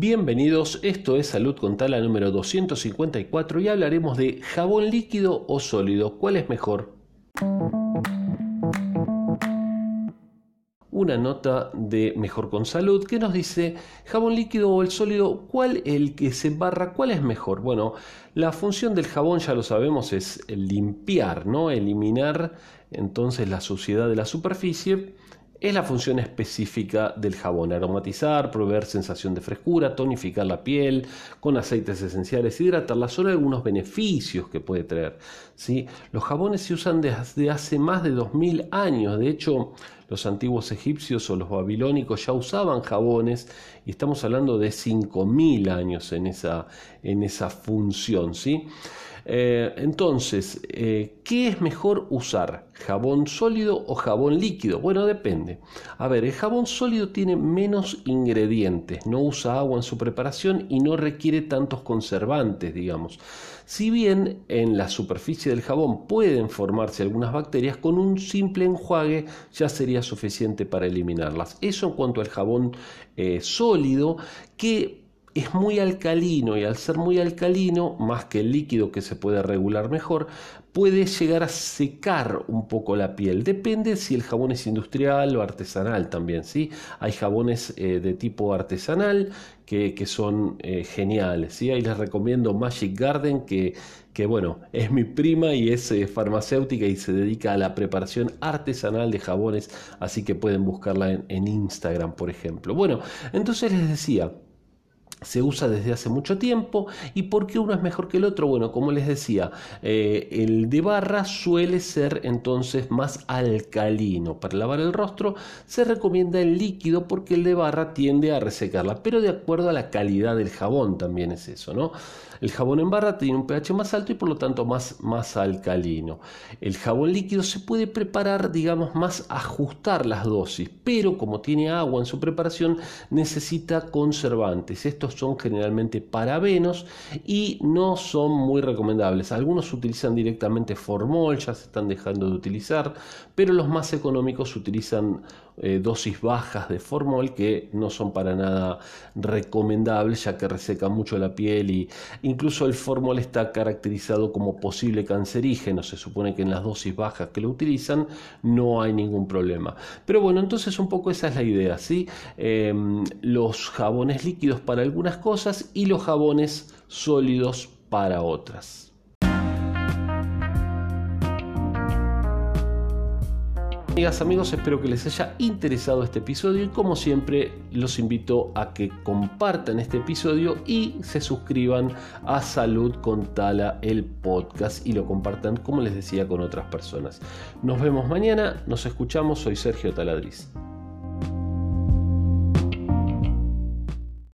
Bienvenidos, esto es Salud con Tala número 254 y hablaremos de jabón líquido o sólido, ¿cuál es mejor? Una nota de Mejor con Salud que nos dice jabón líquido o el sólido, ¿cuál el que se embarra, cuál es mejor? Bueno, la función del jabón ya lo sabemos es limpiar, ¿no? Eliminar entonces la suciedad de la superficie es la función específica del jabón, aromatizar, proveer sensación de frescura, tonificar la piel con aceites esenciales, hidratarla, son algunos beneficios que puede traer. ¿sí? Los jabones se usan desde hace más de 2000 años, de hecho los antiguos egipcios o los babilónicos ya usaban jabones y estamos hablando de 5000 años en esa, en esa función. ¿sí? Eh, entonces, eh, ¿qué es mejor usar? ¿Jabón sólido o jabón líquido? Bueno, depende. A ver, el jabón sólido tiene menos ingredientes, no usa agua en su preparación y no requiere tantos conservantes, digamos. Si bien en la superficie del jabón pueden formarse algunas bacterias, con un simple enjuague ya sería suficiente para eliminarlas. Eso en cuanto al jabón eh, sólido, que es muy alcalino y al ser muy alcalino, más que el líquido que se puede regular mejor, puede llegar a secar un poco la piel. Depende si el jabón es industrial o artesanal también. ¿sí? Hay jabones eh, de tipo artesanal que, son eh, geniales. ¿sí? Ahí les recomiendo Magic Garden que, que bueno, es mi prima y es eh, farmacéutica y se dedica a la preparación artesanal de jabones, así que pueden buscarla en, en Instagram, por ejemplo. Bueno, entonces les decía, se usa desde hace mucho tiempo y por qué uno es mejor que el otro bueno como les decía eh, el de barra suele ser entonces más alcalino para lavar el rostro se recomienda el líquido porque el de barra tiende a resecarla pero de acuerdo a la calidad del jabón también es eso no el jabón en barra tiene un pH más alto y por lo tanto más, más alcalino. El jabón líquido se puede preparar, digamos, más ajustar las dosis, pero como tiene agua en su preparación, necesita conservantes. Son generalmente parabenos y no son muy recomendables. Algunos utilizan directamente formol, ya se están dejando de utilizar, pero los más económicos utilizan eh, dosis bajas de formol que no son para nada recomendables ya que reseca mucho la piel y incluso el formol está caracterizado como posible cancerígeno. Se supone que en las dosis bajas que lo utilizan no hay ningún problema. Pero bueno, entonces un poco esa es la idea. Em, los jabones líquidos para algunas cosas y los jabones sólidos para otras. Amigas, amigos, espero que les haya interesado este episodio y como siempre los invito a que compartan este episodio y se suscriban a Salud con Tala el podcast y lo compartan como les decía con otras personas. Nos vemos mañana, nos escuchamos, soy Sergio Taladriz.